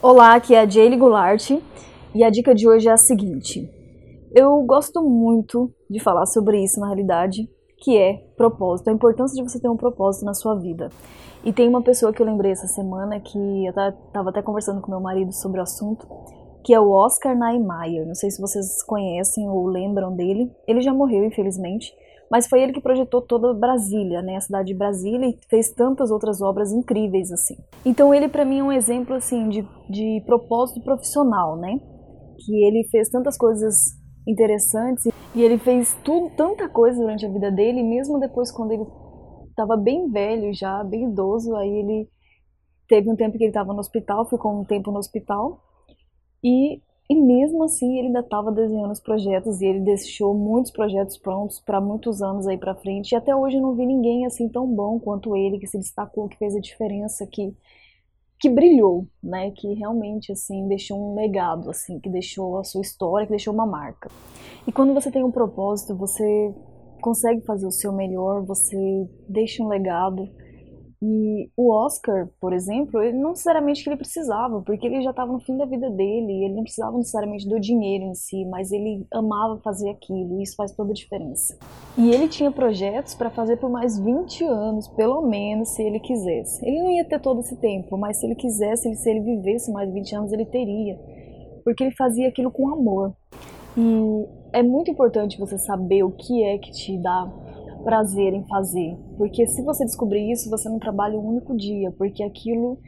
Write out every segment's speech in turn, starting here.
Olá, aqui é a Jaylee Goulart e a dica de hoje é a seguinte. Eu gosto muito de falar sobre isso na realidade, que é propósito, a importância de você ter um propósito na sua vida. E tem uma pessoa que eu lembrei essa semana que eu estava até conversando com meu marido sobre o assunto, que é o Oscar Niemeyer. Não sei se vocês conhecem ou lembram dele. Ele já morreu, infelizmente, mas foi ele que projetou toda Brasília, né, a cidade de Brasília, e fez tantas outras obras incríveis assim. Então ele para mim é um exemplo assim de, de propósito profissional, né, que ele fez tantas coisas interessantes e ele fez tudo, tanta coisa durante a vida dele, mesmo depois quando ele estava bem velho já, bem idoso, aí ele teve um tempo que ele estava no hospital, ficou um tempo no hospital e e mesmo assim ele ainda estava desenhando os projetos e ele deixou muitos projetos prontos para muitos anos aí para frente. E até hoje eu não vi ninguém assim tão bom quanto ele que se destacou, que fez a diferença, que que brilhou, né? Que realmente assim deixou um legado, assim, que deixou a sua história, que deixou uma marca. E quando você tem um propósito, você consegue fazer o seu melhor, você deixa um legado e o Oscar, por exemplo, ele não necessariamente que ele precisava, porque ele já estava no fim da vida dele, ele não precisava necessariamente do dinheiro em si, mas ele amava fazer aquilo, e isso faz toda a diferença. E ele tinha projetos para fazer por mais 20 anos, pelo menos, se ele quisesse. Ele não ia ter todo esse tempo, mas se ele quisesse, se ele vivesse mais 20 anos, ele teria, porque ele fazia aquilo com amor. E é muito importante você saber o que é que te dá prazer em fazer. Porque se você descobrir isso, você não trabalha um único dia, porque aquilo,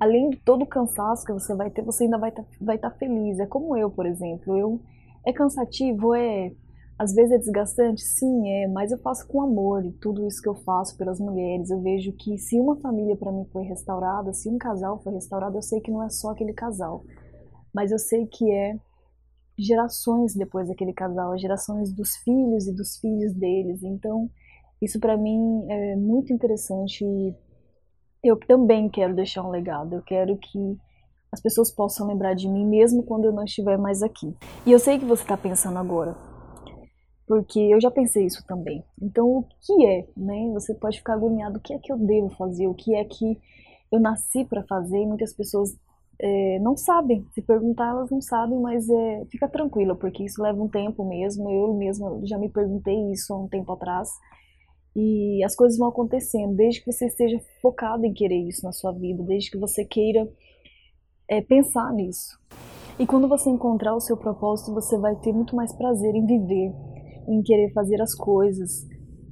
além de todo o cansaço que você vai ter, você ainda vai estar tá, vai tá feliz. É como eu, por exemplo. Eu é cansativo, é às vezes é desgastante, sim, é, mas eu faço com amor e tudo isso que eu faço pelas mulheres. Eu vejo que se uma família para mim foi restaurada, se um casal foi restaurado, eu sei que não é só aquele casal, mas eu sei que é gerações depois daquele casal, gerações dos filhos e dos filhos deles. Então, isso para mim é muito interessante e eu também quero deixar um legado. Eu quero que as pessoas possam lembrar de mim mesmo quando eu não estiver mais aqui. E eu sei que você está pensando agora, porque eu já pensei isso também. Então, o que é, né? Você pode ficar agoniado. O que é que eu devo fazer? O que é que eu nasci para fazer? E muitas pessoas é, não sabem. Se perguntar, elas não sabem, mas é, fica tranquila, porque isso leva um tempo mesmo. Eu mesma já me perguntei isso há um tempo atrás. E as coisas vão acontecendo, desde que você esteja focado em querer isso na sua vida, desde que você queira é, pensar nisso. E quando você encontrar o seu propósito, você vai ter muito mais prazer em viver, em querer fazer as coisas.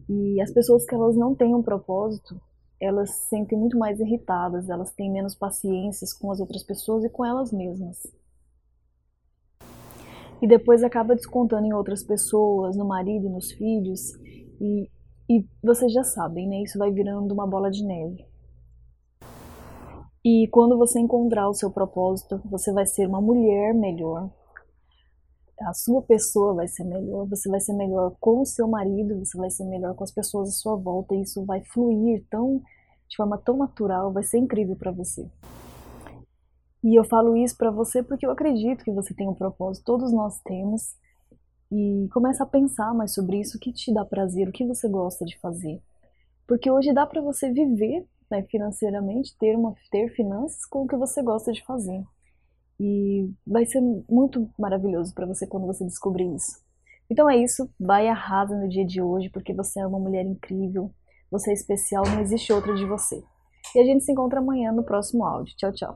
E as pessoas que elas não têm um propósito, elas se sentem muito mais irritadas, elas têm menos paciência com as outras pessoas e com elas mesmas. E depois acaba descontando em outras pessoas, no marido, nos filhos, e, e vocês já sabem, né? Isso vai virando uma bola de neve. E quando você encontrar o seu propósito, você vai ser uma mulher melhor, a sua pessoa vai ser melhor, você vai ser melhor com o seu marido, você vai ser melhor com as pessoas à sua volta, e isso vai fluir tão de forma tão natural, vai ser incrível para você. E eu falo isso para você porque eu acredito que você tem um propósito, todos nós temos. E começa a pensar mais sobre isso, o que te dá prazer, o que você gosta de fazer. Porque hoje dá para você viver né, financeiramente, ter, uma, ter finanças com o que você gosta de fazer. E vai ser muito maravilhoso para você quando você descobrir isso. Então é isso, vai arrasa no dia de hoje, porque você é uma mulher incrível, você é especial, não existe outra de você. E a gente se encontra amanhã no próximo áudio. Tchau, tchau.